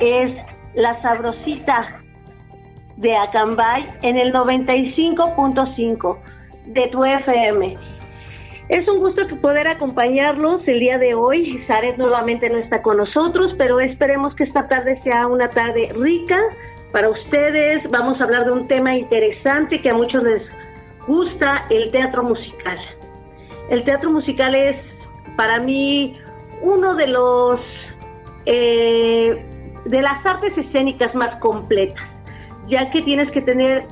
es La Sabrosita de Acambay en el 95.5 de tu FM. Es un gusto poder acompañarlos el día de hoy. Zaret nuevamente no está con nosotros, pero esperemos que esta tarde sea una tarde rica para ustedes. Vamos a hablar de un tema interesante que a muchos les gusta, el teatro musical. El teatro musical es para mí uno de los eh, de las artes escénicas más completas, ya que tienes que tener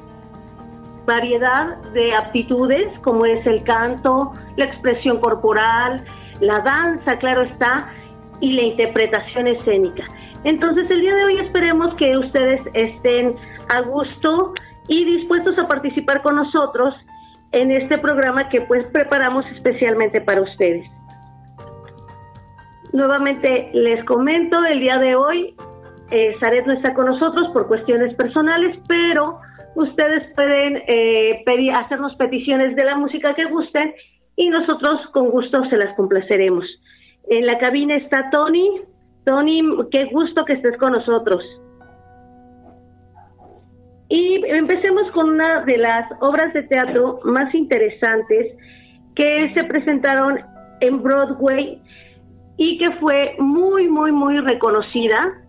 variedad de aptitudes como es el canto, la expresión corporal, la danza, claro está, y la interpretación escénica. Entonces el día de hoy esperemos que ustedes estén a gusto y dispuestos a participar con nosotros en este programa que pues preparamos especialmente para ustedes. Nuevamente les comento, el día de hoy eh, no está con nosotros por cuestiones personales, pero ustedes pueden eh, pedir, hacernos peticiones de la música que gusten y nosotros con gusto se las complaceremos. En la cabina está Tony, Tony, qué gusto que estés con nosotros. Y empecemos con una de las obras de teatro más interesantes que se presentaron en Broadway y que fue muy, muy, muy reconocida.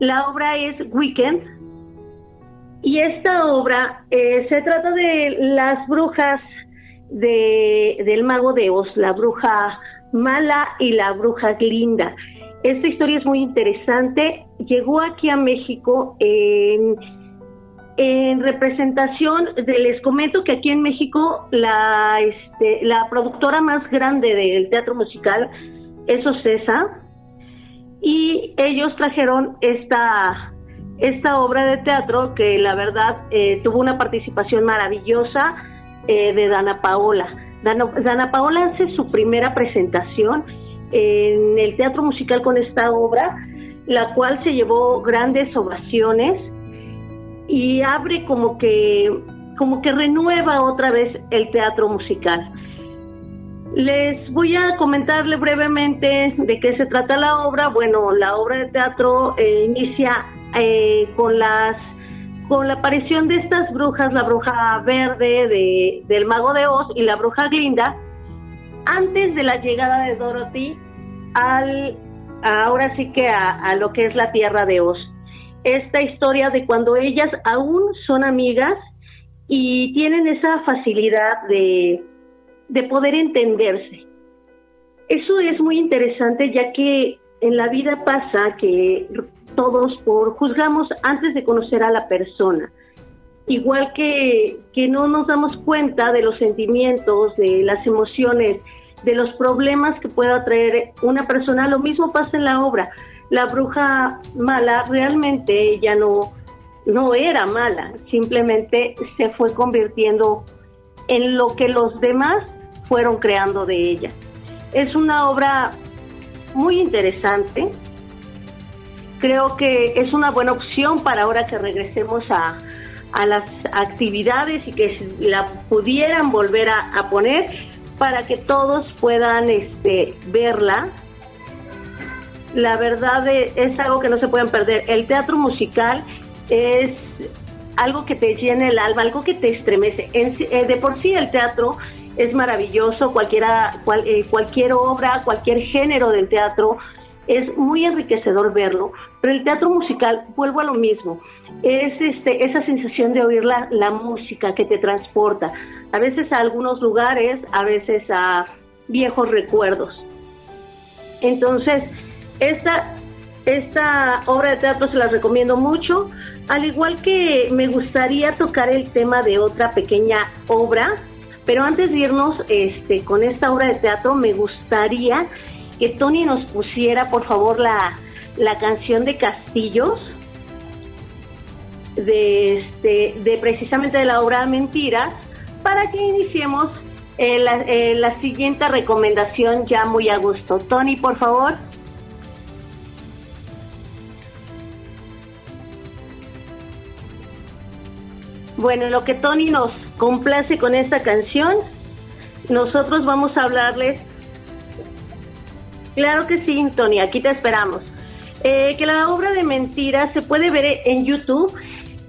La obra es Weekend. Y esta obra eh, se trata de las brujas de, del mago de Oz, la bruja mala y la bruja linda. Esta historia es muy interesante. Llegó aquí a México en, en representación, de, les comento que aquí en México la, este, la productora más grande del teatro musical es Ocesa y ellos trajeron esta, esta obra de teatro que la verdad eh, tuvo una participación maravillosa eh, de Dana Paola. Dana, Dana Paola hace su primera presentación en el teatro musical con esta obra, la cual se llevó grandes ovaciones y abre como que como que renueva otra vez el teatro musical. Les voy a comentarle brevemente de qué se trata la obra. Bueno, la obra de teatro eh, inicia eh, con las con la aparición de estas brujas, la bruja verde de, del mago de Oz y la bruja Glinda, antes de la llegada de Dorothy al, ahora sí que a, lo que es la tierra de Oz. Esta historia de cuando ellas aún son amigas y tienen esa facilidad de, de poder entenderse. Eso es muy interesante ya que en la vida pasa que todos por juzgamos antes de conocer a la persona. Igual que, que no nos damos cuenta de los sentimientos, de las emociones, de los problemas que pueda traer una persona. Lo mismo pasa en la obra. La bruja mala realmente ya no, no era mala, simplemente se fue convirtiendo en lo que los demás fueron creando de ella. Es una obra muy interesante. Creo que es una buena opción para ahora que regresemos a, a las actividades y que la pudieran volver a, a poner para que todos puedan este, verla. La verdad es algo que no se pueden perder. El teatro musical es algo que te llena el alma, algo que te estremece. Eh, de por sí el teatro es maravilloso, cualquiera, eh, cualquier obra, cualquier género del teatro, es muy enriquecedor verlo, pero el teatro musical, vuelvo a lo mismo, es este, esa sensación de oír la, la música que te transporta, a veces a algunos lugares, a veces a viejos recuerdos. Entonces, esta, esta obra de teatro se la recomiendo mucho, al igual que me gustaría tocar el tema de otra pequeña obra, pero antes de irnos este, con esta obra de teatro, me gustaría que Tony nos pusiera, por favor, la, la canción de Castillos, de, este, de precisamente de la obra Mentiras, para que iniciemos eh, la, eh, la siguiente recomendación ya muy a gusto. Tony, por favor. Bueno, lo que Tony nos complace con esta canción, nosotros vamos a hablarles. Claro que sí, Tony, aquí te esperamos. eh, que la obra de mentiras se puede ver en YouTube,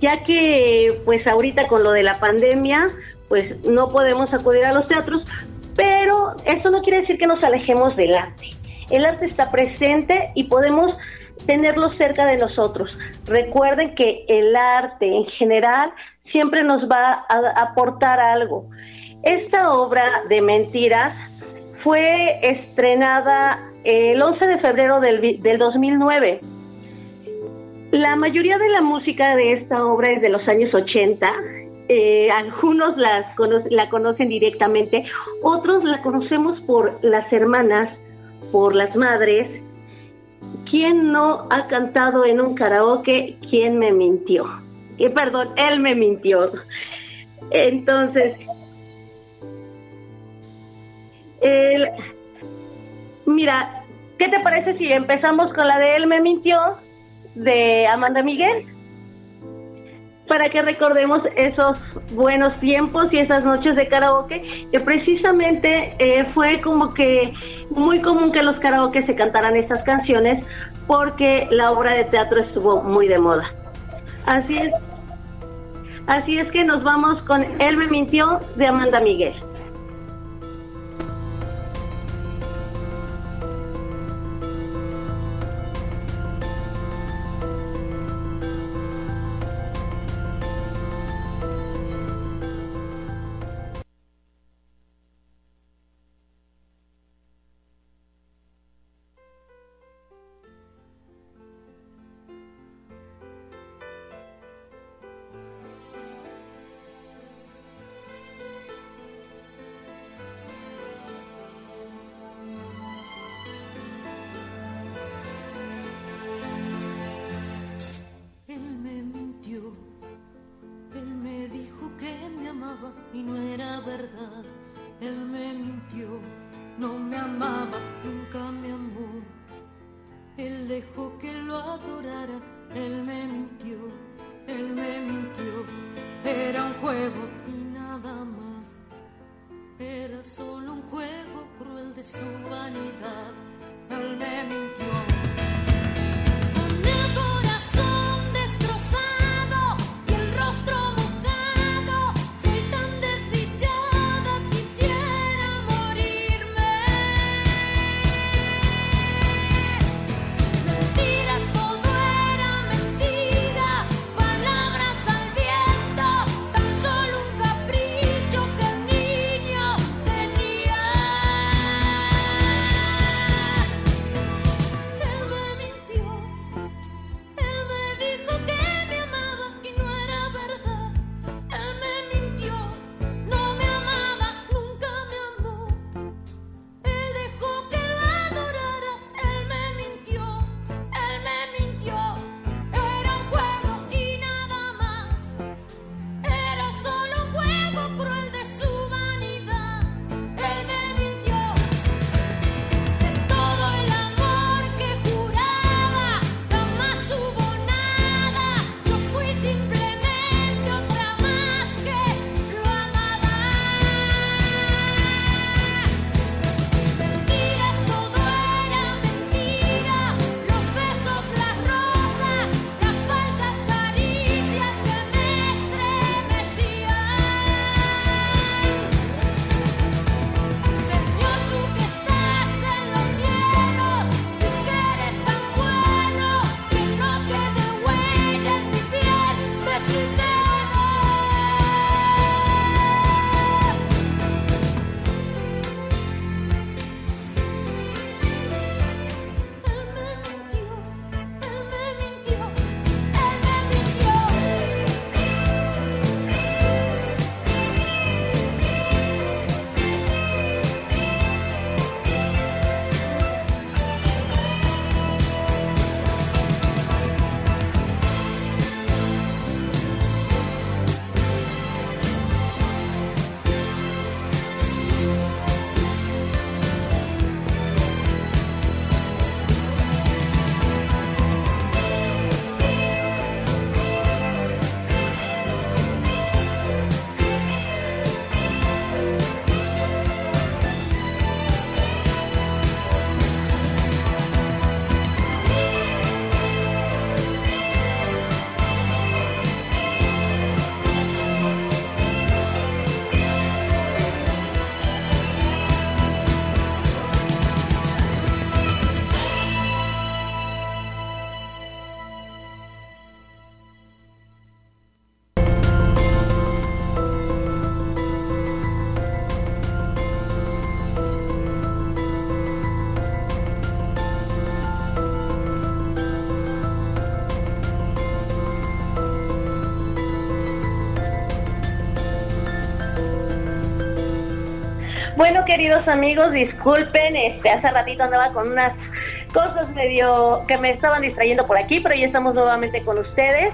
ya que pues ahorita con lo de la pandemia, pues no podemos acudir a los teatros, pero esto no quiere decir que nos alejemos del arte. El arte está presente y podemos tenerlo cerca de nosotros. Recuerden que el arte en general siempre nos va a aportar algo. Esta obra de mentiras fue estrenada el 11 de febrero del, 2009. La mayoría de la música de esta obra es de los años 80. Eh, algunos las la conocen directamente, otros la conocemos por las hermanas, por las madres. ¿Quién no ha cantado en un karaoke? ¿Quién me mintió? Eh, perdón, él me mintió. Entonces, el, Mira, ¿qué te parece si empezamos con la de Él me mintió de Amanda Miguel? Para que recordemos esos buenos tiempos y esas noches de karaoke, que precisamente eh, fue como que muy común que los karaoke se cantaran estas canciones porque la obra de teatro estuvo muy de moda. Así es. Así es que nos vamos con Él me mintió de Amanda Miguel. Queridos amigos, disculpen, este, hace ratito andaba con unas cosas medio que me estaban distrayendo por aquí, pero ya estamos nuevamente con ustedes.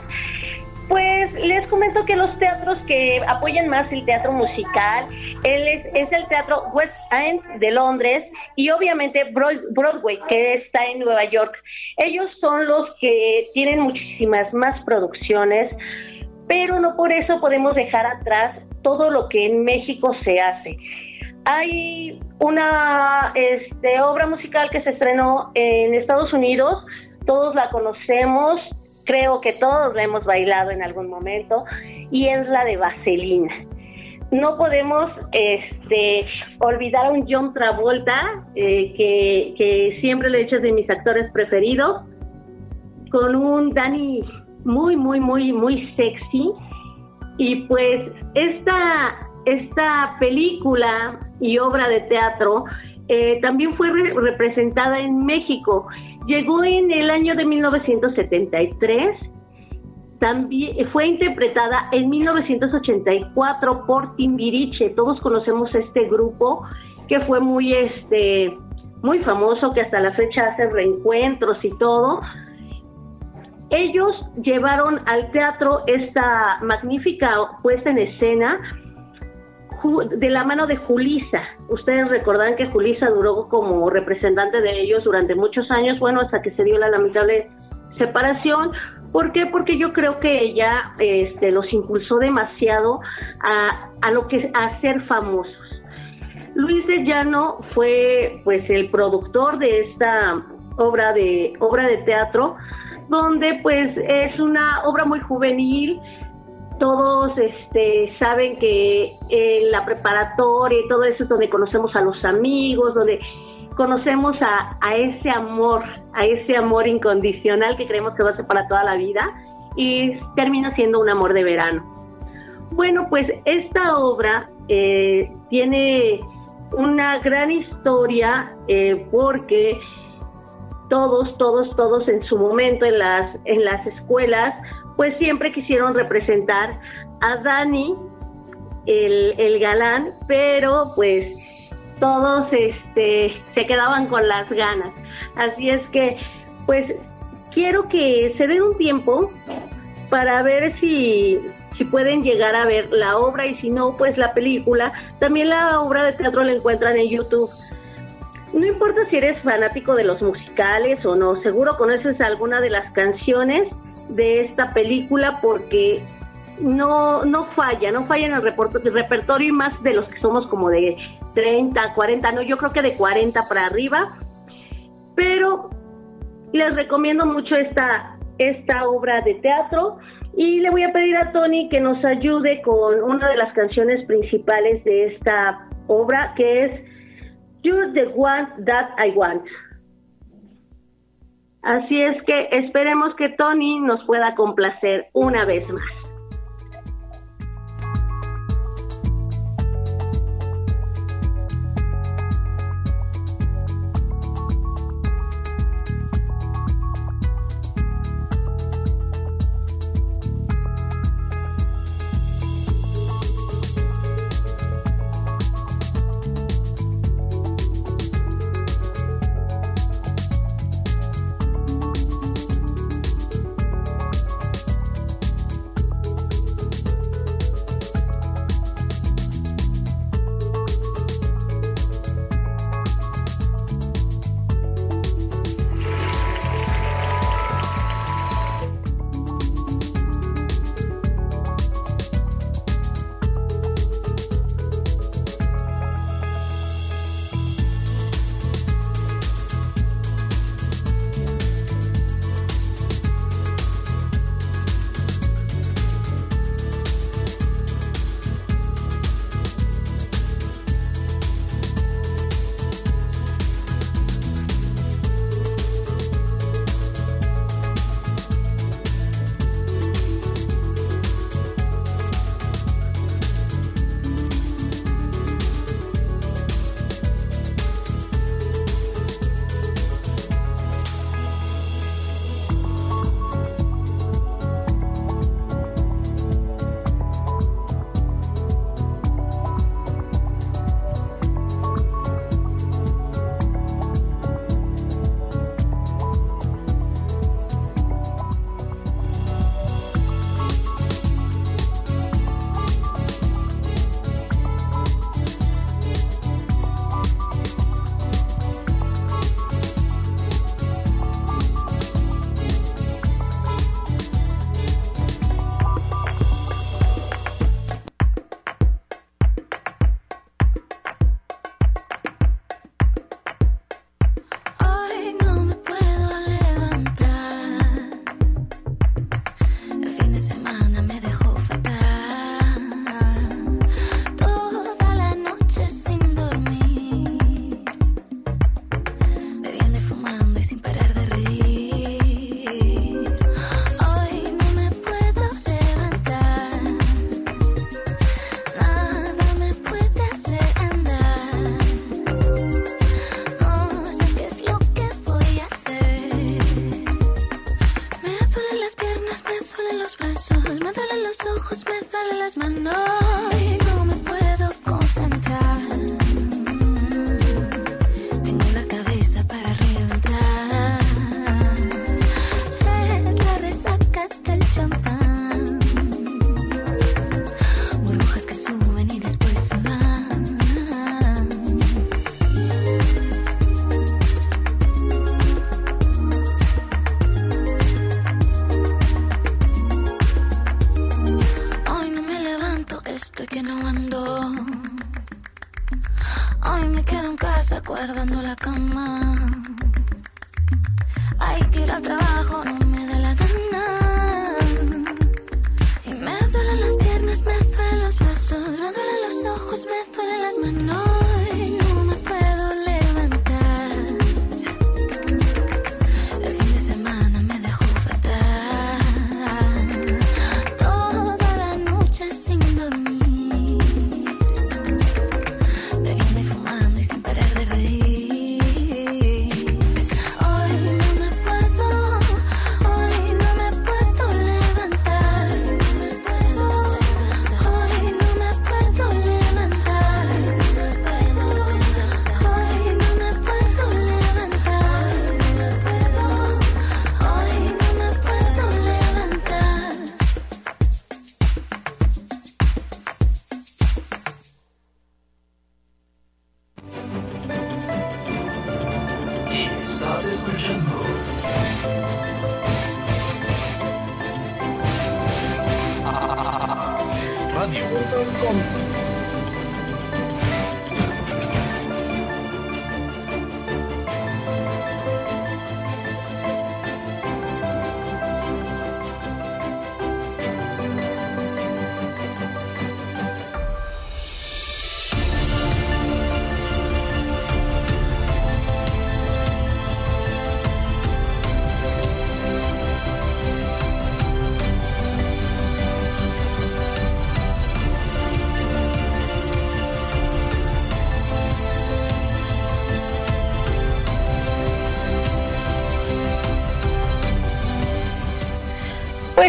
Pues les comento que los teatros que apoyan más el teatro musical él es, es, el teatro West End de Londres y obviamente Broadway, que está en Nueva York. Ellos son los que tienen muchísimas más producciones, pero no por eso podemos dejar atrás todo lo que en México se hace. Hay una este, obra musical que se estrenó en Estados Unidos, todos la conocemos, creo que todos la hemos bailado en algún momento, y es la de Vaselina. No podemos este, olvidar a un John Travolta, eh, que, siempre lo he hecho de mis actores preferidos, con un Danny muy, muy, muy, muy sexy. Y pues esta, esta película y obra de teatro eh, también fue representada en México. Llegó en el año de 1973. También fue interpretada en 1984 por Timbiriche. Todos conocemos este grupo que fue muy este muy famoso que hasta la fecha hace reencuentros y todo. Ellos llevaron al teatro esta magnífica puesta en escena de la mano de Julisa. Ustedes recordarán que Julisa duró como representante de ellos durante muchos años, bueno, hasta que se dio la lamentable separación. ¿Por qué? Porque yo creo que ella este, los impulsó demasiado a, a lo que a ser famosos. Luis de Llano fue pues el productor de esta obra de obra de teatro donde pues es una obra muy juvenil. Todos este, saben que en la preparatoria y todo eso es donde conocemos a los amigos, donde conocemos a, a ese amor, a ese amor incondicional que creemos que va a ser para toda la vida y termina siendo un amor de verano. Bueno, pues esta obra eh, tiene una gran historia eh, porque todos, todos, todos en su momento en las, en las escuelas, pues siempre quisieron representar a Dani, el, el galán, pero pues todos este, se quedaban con las ganas. Así es que, pues, quiero que se den un tiempo para ver si, si pueden llegar a ver la obra y si no, pues la película. También la obra de teatro la encuentran en YouTube. No importa si eres fanático de los musicales o no, seguro conoces alguna de las canciones de esta película porque no, no falla, no falla en el, repertorio y más de los que somos como de 30, 40, no, yo creo que de 40 para arriba. Pero les recomiendo mucho esta, esta obra de teatro y le voy a pedir a Tony que nos ayude con una de las canciones principales de esta obra que es You're the one that I want. Así es que esperemos que Tony nos pueda complacer una vez más.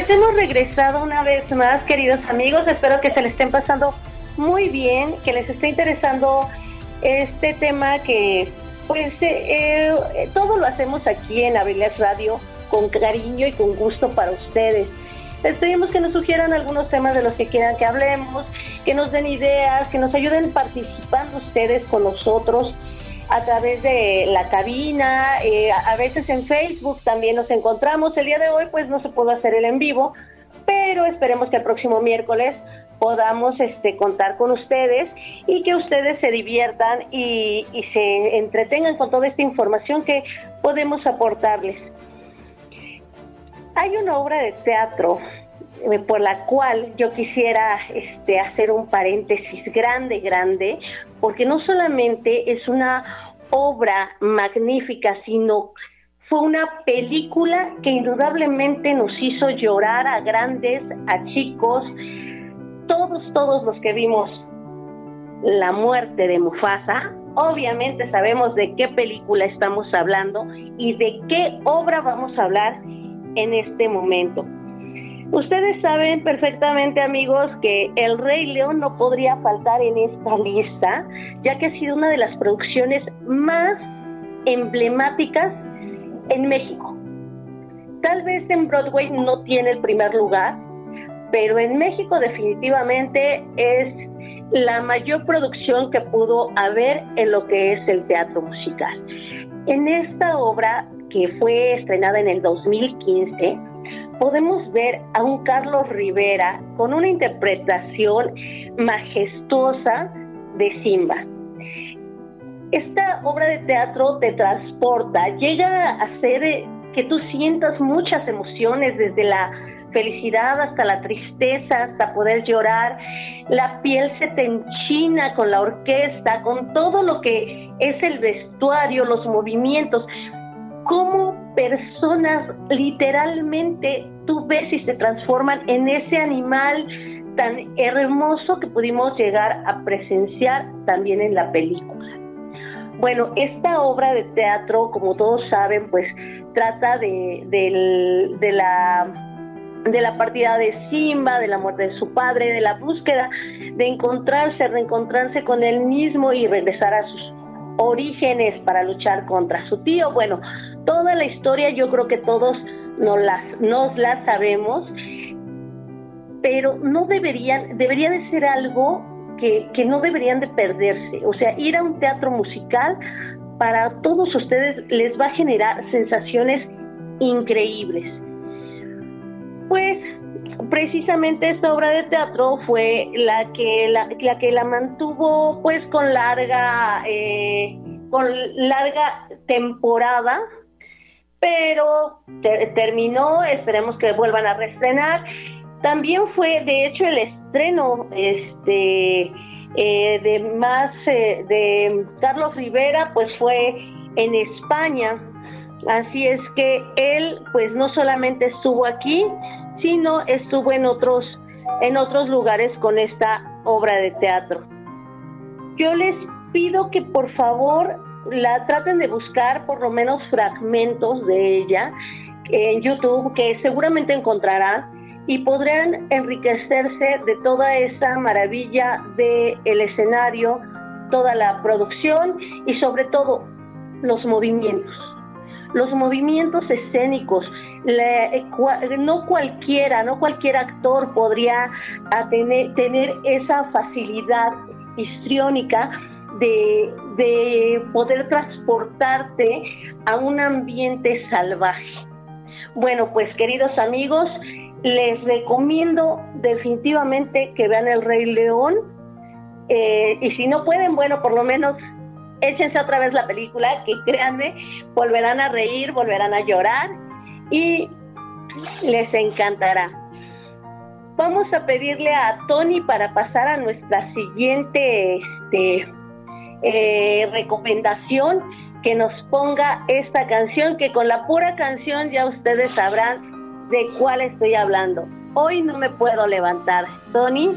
Pues hemos regresado una vez más, queridos amigos. Espero que se les estén pasando muy bien, que les esté interesando este tema que, pues, eh, eh, todo lo hacemos aquí en Avilés Radio con cariño y con gusto para ustedes. Les pedimos que nos sugieran algunos temas de los que quieran que hablemos, que nos den ideas, que nos ayuden participando ustedes con nosotros a través de la cabina, eh, a veces en Facebook también nos encontramos. El día de hoy pues no se pudo hacer el en vivo, pero esperemos que el próximo miércoles podamos este, contar con ustedes y que ustedes se diviertan y, y se entretengan con toda esta información que podemos aportarles. Hay una obra de teatro eh, por la cual yo quisiera este, hacer un paréntesis grande, grande, porque no solamente es una obra magnífica, sino fue una película que indudablemente nos hizo llorar a grandes, a chicos, todos, todos los que vimos la muerte de Mufasa, obviamente sabemos de qué película estamos hablando y de qué obra vamos a hablar en este momento. Ustedes saben perfectamente, amigos, que El Rey León no podría faltar en esta lista, ya que ha sido una de las producciones más emblemáticas en México. Tal vez en Broadway no tiene el primer lugar, pero en México definitivamente es la mayor producción que pudo haber en lo que es el teatro musical. En esta obra, que fue estrenada en el 2015, podemos ver a un Carlos Rivera con una interpretación majestuosa de Simba. Esta obra de teatro te transporta, llega a hacer que tú sientas muchas emociones, desde la felicidad hasta la tristeza, hasta poder llorar. La piel se te enchina con la orquesta, con todo lo que es el vestuario, los movimientos. Cómo personas literalmente tú ves y se transforman en ese animal tan hermoso que pudimos llegar a presenciar también en la película. Bueno, esta obra de teatro, como todos saben, pues trata de, de la de la partida de Simba, de la muerte de su padre, de la búsqueda de encontrarse, reencontrarse con él mismo y regresar a sus orígenes para luchar contra su tío. Bueno, toda la historia yo creo que todos nos la, nos la sabemos, pero no deberían, debería de ser algo que, que no deberían de perderse. O sea, ir a un teatro musical para todos ustedes les va a generar sensaciones increíbles. Pues precisamente esta obra de teatro fue la que la, que la mantuvo pues con larga eh, con larga temporada pero terminó esperemos que vuelvan a reestrenar también fue de hecho el estreno este eh, de más eh, de Carlos Rivera pues fue en España así es que él pues no solamente estuvo aquí sino estuvo en otros, en otros lugares con esta obra de teatro. Yo les pido que por favor la traten de buscar por lo menos fragmentos de ella en YouTube que seguramente encontrarán y podrán enriquecerse de toda esa maravilla del el escenario, toda la producción y sobre todo los movimientos. Los movimientos escénicos, eh, no cualquiera, no cualquier actor podría tener esa facilidad histriónica de, de poder transportarte a un ambiente salvaje. Bueno, pues queridos amigos, les recomiendo definitivamente que vean El Rey León. Eh, y si no pueden, bueno, por lo menos échense otra vez la película, que créanme, volverán a reír, volverán a llorar y les encantará. Vamos a pedirle a Tony para pasar a nuestra siguiente este, eh, recomendación que nos ponga esta canción, que con la pura canción ya ustedes sabrán de cuál estoy hablando. Hoy no me puedo levantar. Tony.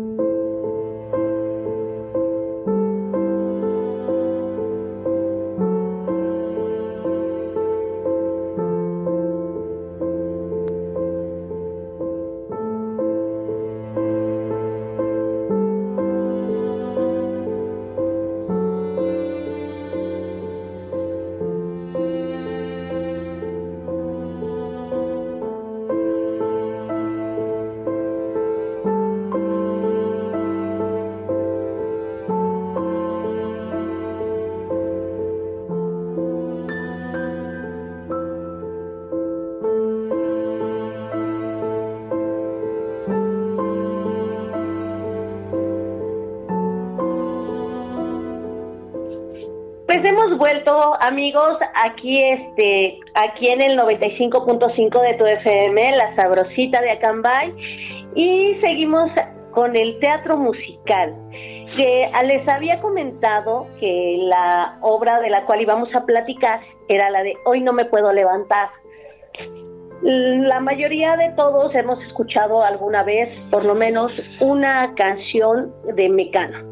Pues hemos vuelto, amigos, aquí este, aquí en el 95.5 de tu FM, la sabrosita de Acambay, y seguimos con el teatro musical. Que les había comentado que la obra de la cual íbamos a platicar era la de Hoy no me puedo levantar. La mayoría de todos hemos escuchado alguna vez, por lo menos, una canción de Mecano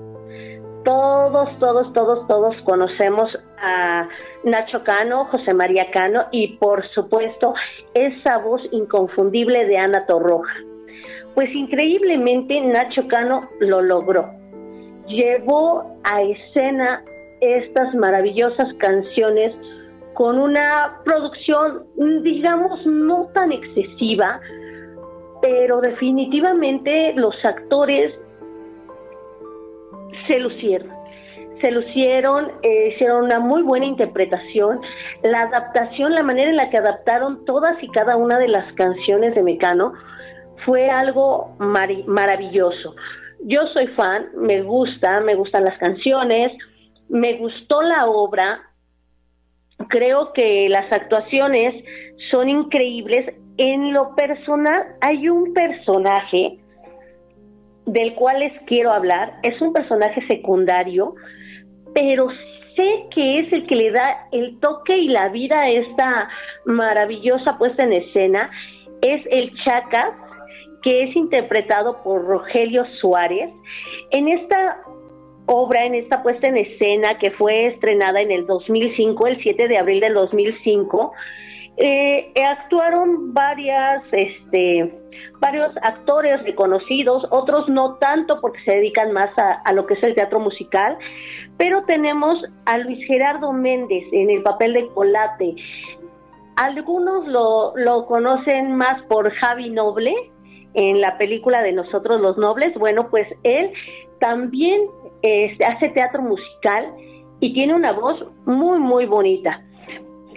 todos, todos, todos, todos conocemos a Nacho Cano, José María Cano y por supuesto esa voz inconfundible de Ana Torroja. Pues increíblemente Nacho Cano lo logró. Llevó a escena estas maravillosas canciones con una producción, digamos, no tan excesiva, pero definitivamente los actores se lucieron. Se lucieron, eh, hicieron una muy buena interpretación. La adaptación, la manera en la que adaptaron todas y cada una de las canciones de Mecano fue algo maravilloso. Yo soy fan, me gusta, me gustan las canciones, me gustó la obra, creo que las actuaciones son increíbles. En lo personal, hay un personaje del cual les quiero hablar. Es un personaje secundario, pero sé que es el que le da el toque y la vida a esta maravillosa puesta en escena. Es el Chacas, que es interpretado por Rogelio Suárez. En esta obra, en esta puesta en escena que fue estrenada en el 2005, el 7 de abril del 2005, eh, actuaron varias, este, varios actores reconocidos, otros no tanto porque se dedican más a, a, lo que es el teatro musical, pero tenemos a Luis Gerardo Méndez en el papel de Colate. Algunos lo, lo conocen más por Javi Noble en la película de Nosotros los Nobles. Bueno, pues él también este, hace teatro musical y tiene una voz muy, muy bonita.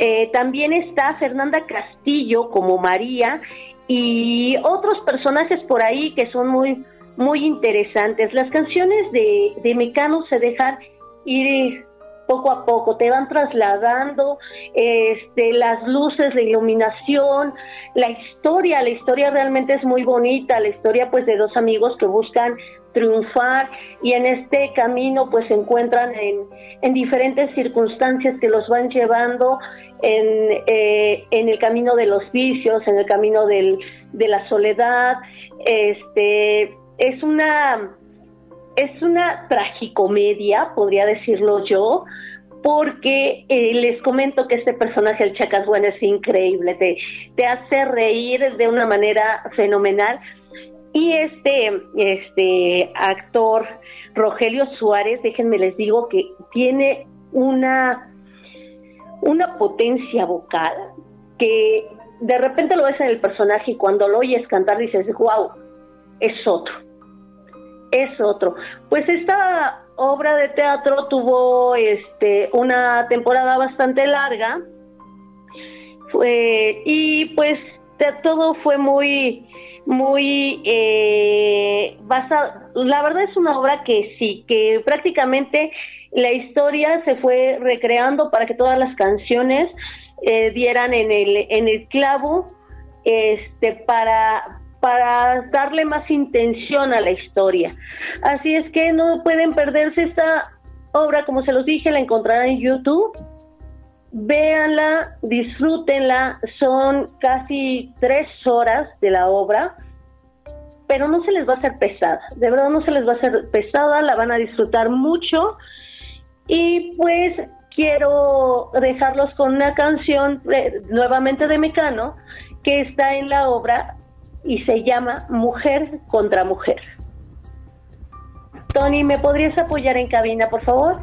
Eh, también está Fernanda Castillo como María y otros personajes por ahí que son muy, muy interesantes. Las canciones de, de Mecano se dejan ir poco a poco, te van trasladando este, las luces, la iluminación, la historia, la historia realmente es muy bonita, la historia pues de dos amigos que buscan triunfar y en este camino pues se encuentran en, en diferentes circunstancias que los van llevando en, eh, en el camino de los vicios, en el camino del, de la soledad, este es una es una tragicomedia, podría decirlo yo, porque eh, les comento que este personaje, el Chacas es increíble, te, te hace reír de una manera fenomenal. Y este, este actor, Rogelio Suárez, déjenme les digo que tiene una, una potencia vocal que de repente lo ves en el personaje y cuando lo oyes cantar dices, wow, es otro, es otro. Pues esta obra de teatro tuvo este una temporada bastante larga fue, y pues todo fue muy muy eh, basado la verdad es una obra que sí que prácticamente la historia se fue recreando para que todas las canciones eh, dieran en el en el clavo este para para darle más intención a la historia. Así es que no pueden perderse esta obra, como se los dije, la encontrarán en YouTube. Véanla, disfrútenla, son casi tres horas de la obra, pero no se les va a hacer pesada, de verdad no se les va a hacer pesada, la van a disfrutar mucho. Y pues quiero dejarlos con una canción eh, nuevamente de Mecano que está en la obra y se llama Mujer contra Mujer. Tony, ¿me podrías apoyar en cabina, por favor?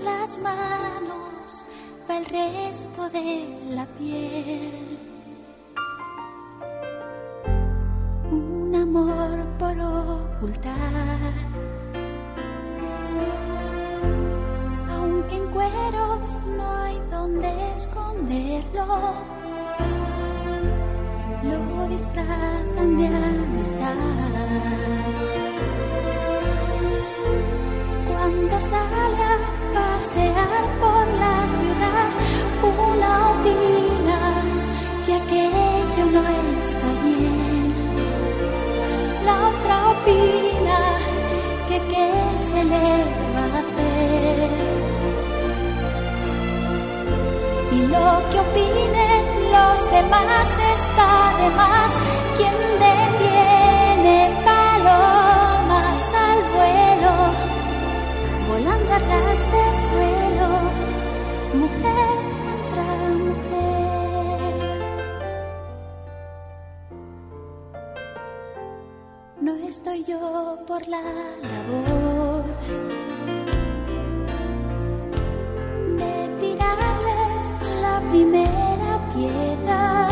Las manos va el resto de la piel. un amor por ocultar. Aunque en cueros no hay donde esconderlo, lo disfrazan de amistad. Cuando sale a pasear por la ciudad, una opina que aquello no está bien la otra opina que qué se le va a hacer. Y lo que opinen los demás está de más. Quien detiene estoy yo por la labor de tirarles la primera piedra.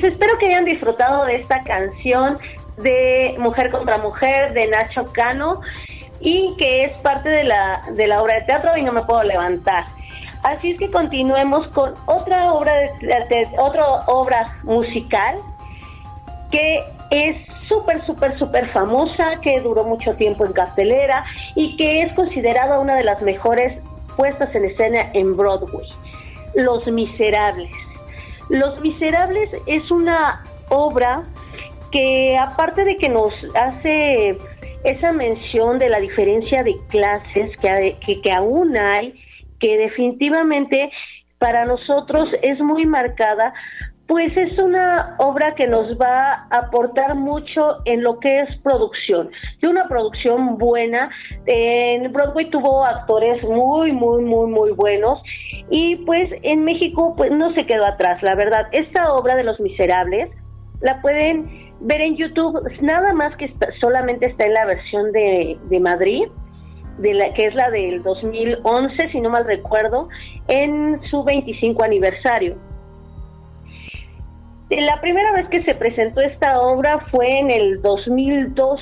Pues espero que hayan disfrutado de esta canción de Mujer contra Mujer de Nacho Cano y que es parte de la, de la obra de teatro y no me puedo levantar. Así es que continuemos con otra obra de, otra obra musical que es súper, súper, súper famosa, que duró mucho tiempo en cartelera y que es considerada una de las mejores puestas en escena en Broadway. Los Miserables. Los Miserables es una obra que aparte de que nos hace esa mención de la diferencia de clases que, que, que aún hay, que definitivamente para nosotros es muy marcada, pues es una obra que nos va a aportar mucho en lo que es producción. De una producción buena. En Broadway tuvo actores muy, muy, muy, muy buenos. Y pues en México pues no se quedó atrás, la verdad. Esta obra de Los Miserables la pueden ver en YouTube, nada más que está- solamente está en la versión de, de Madrid, de la, que es la del 2011, si no mal recuerdo, en su 25 aniversario. La primera vez que se presentó esta obra fue en el 2002.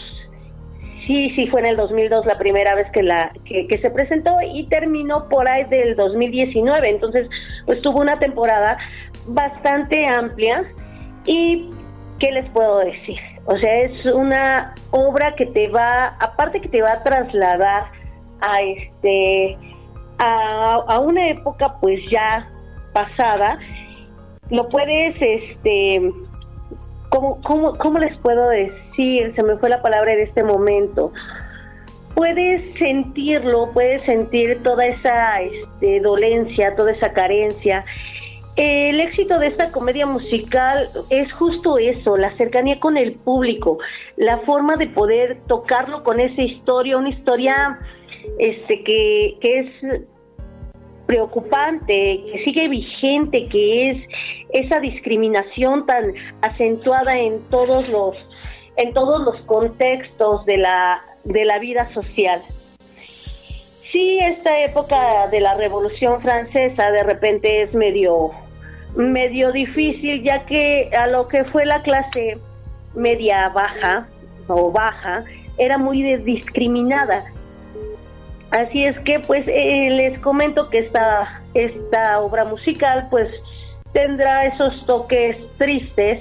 Sí, sí, fue en el 2002 la primera vez que, la, que, se presentó y terminó por ahí del 2019. Entonces, pues tuvo una temporada bastante amplia. ¿Y qué les puedo decir? O sea, es una obra que te va, aparte que te va a trasladar a este a una época pues ya pasada, lo puedes, este, ¿cómo, cómo, ¿cómo les puedo decir? Se me fue la palabra en este momento. Puedes sentirlo, puedes sentir toda esa este, dolencia, toda esa carencia. El éxito de esta comedia musical es justo eso, la cercanía con el público, la forma de poder tocarlo con esa historia, una historia este que, que es preocupante, que sigue vigente, que es esa discriminación tan acentuada en todos los en todos los contextos de la de la vida social. Sí, esta época de la Revolución Francesa de repente es medio medio difícil ya que a lo que fue la clase media baja o baja era muy discriminada Así es que pues eh, les comento que esta, esta obra musical pues tendrá esos toques tristes,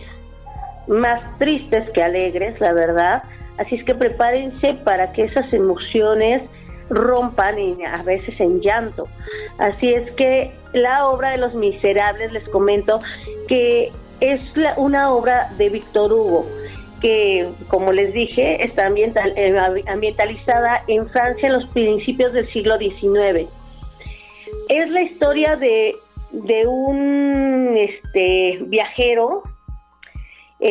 más tristes que alegres, la verdad. Así es que prepárense para que esas emociones rompan en- a veces en llanto. Así es que la obra de Los Miserables, les comento que es la- una obra de Víctor Hugo, que como les dije está eh, ambientalizada en Francia en los principios del siglo XIX. Es la historia de, de un este, viajero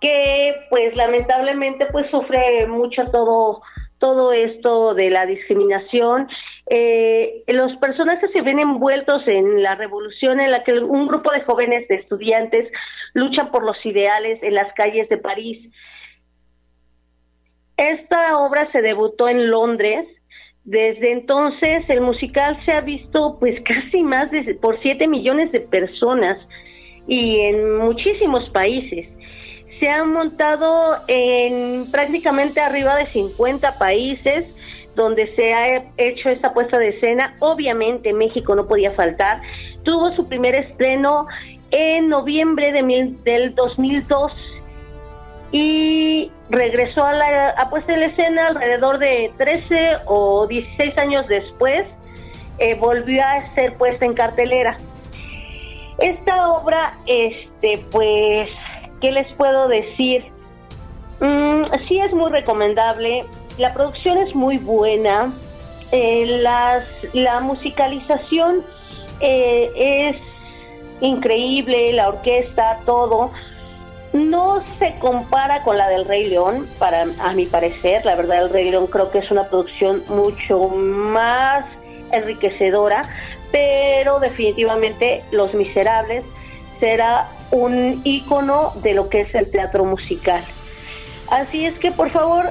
que pues lamentablemente pues sufre mucho todo todo esto de la discriminación Eh, los personajes se ven envueltos en la revolución en la que un grupo de jóvenes de estudiantes luchan por los ideales en las calles de París. Esta obra se debutó en Londres. Desde entonces el musical se ha visto pues casi más de por 7 millones de personas y en muchísimos países. Se han montado en prácticamente arriba de 50 países donde se ha hecho esta puesta de escena. Obviamente México no podía faltar. Tuvo su primer estreno en noviembre de mil- del 2002 y regresó a la a puesta en escena alrededor de 13 o 16 años después. eh, volvió a ser puesta en cartelera. Esta obra, este, pues, ¿qué les puedo decir? Mm, sí es muy recomendable. La producción es muy buena. Eh, las, la musicalización eh, es increíble, la orquesta, todo. No se compara con la del Rey León, para a mi parecer. La verdad, el Rey León creo que es una producción mucho más enriquecedora, pero definitivamente Los Miserables será un ícono de lo que es el teatro musical. Así es que por favor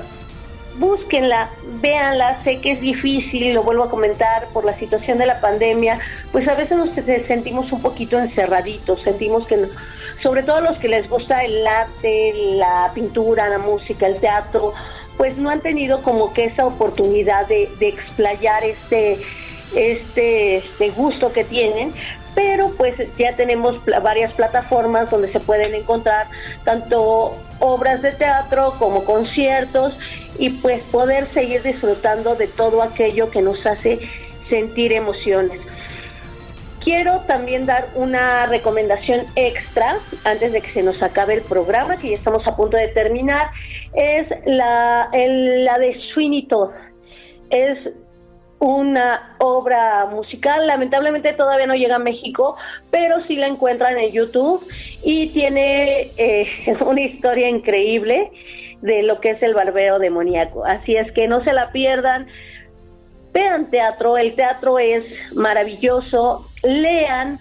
búsquenla, véanla, sé que es difícil, lo vuelvo a comentar, por la situación de la pandemia, pues a veces nos sentimos un poquito encerraditos, sentimos que, sobre todo los que les gusta el arte, la pintura, la música, el teatro, pues no han tenido como que esa oportunidad de, de explayar este, este, este gusto que tienen, pero pues ya tenemos varias plataformas donde se pueden encontrar tanto obras de teatro como conciertos y pues poder seguir disfrutando de todo aquello que nos hace sentir emociones. Quiero también dar una recomendación extra antes de que se nos acabe el programa, que ya estamos a punto de terminar. Es la, la de Sweeney Todd. Es una obra musical, lamentablemente todavía no llega a México, pero sí la encuentran en YouTube y tiene eh, una historia increíble de lo que es el barbero demoníaco. Así es que no se la pierdan, vean teatro, el teatro es maravilloso, lean,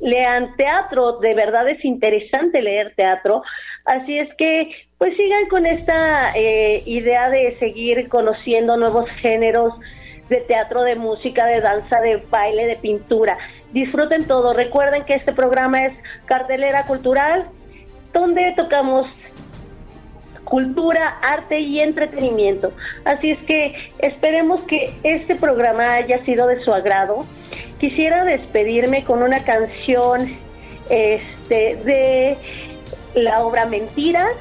lean teatro, de verdad es interesante leer teatro, así es que pues sigan con esta eh, idea de seguir conociendo nuevos géneros de teatro, de música, de danza, de baile, de pintura. Disfruten todo. Recuerden que este programa es cartelera cultural, donde tocamos cultura, arte y entretenimiento. Así es que esperemos que este programa haya sido de su agrado. Quisiera despedirme con una canción este, de la obra Mentiras,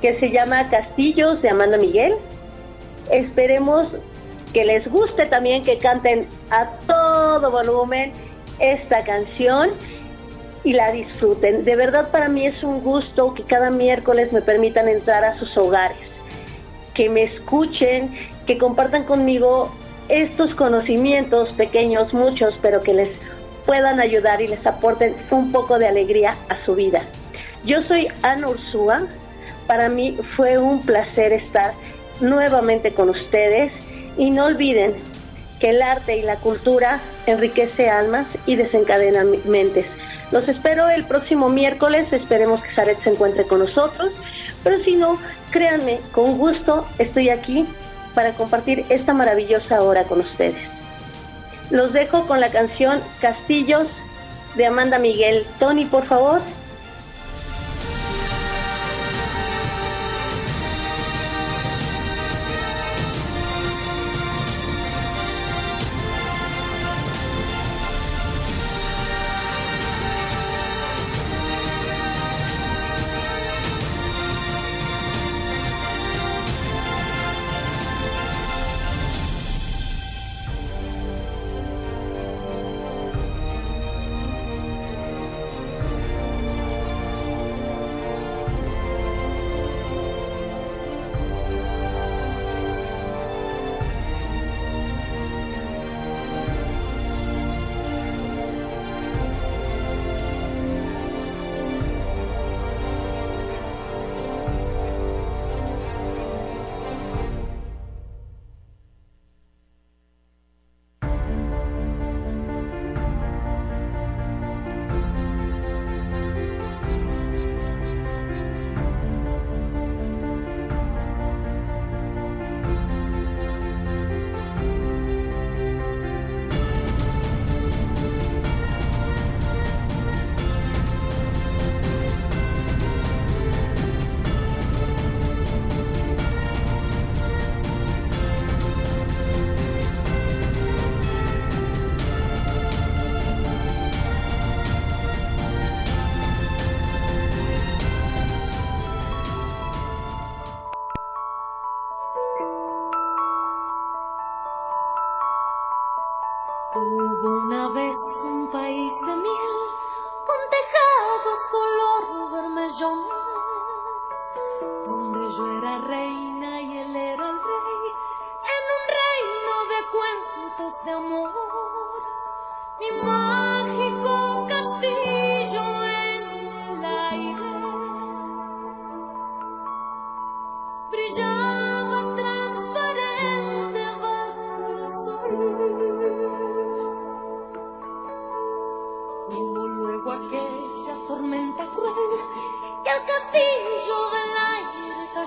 que se llama Castillos de Amanda Miguel. Esperemos que les guste también que canten a todo volumen esta canción y la disfruten. De verdad para mí es un gusto que cada miércoles me permitan entrar a sus hogares, que me escuchen, que compartan conmigo estos conocimientos pequeños, muchos, pero que les puedan ayudar y les aporten un poco de alegría a su vida. Yo soy Ana Ursúa, para mí fue un placer estar nuevamente con ustedes y no olviden que el arte y la cultura enriquece almas y desencadena mentes. Los espero el próximo miércoles, esperemos que Saret se encuentre con nosotros, pero si no, créanme, con gusto estoy aquí para compartir esta maravillosa hora con ustedes. Los dejo con la canción Castillos de Amanda Miguel. Tony, por favor.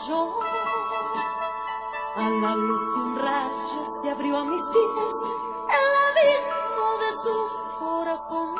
cayó. A la luz de un rayo se abrió a mis pies el abismo de su corazón.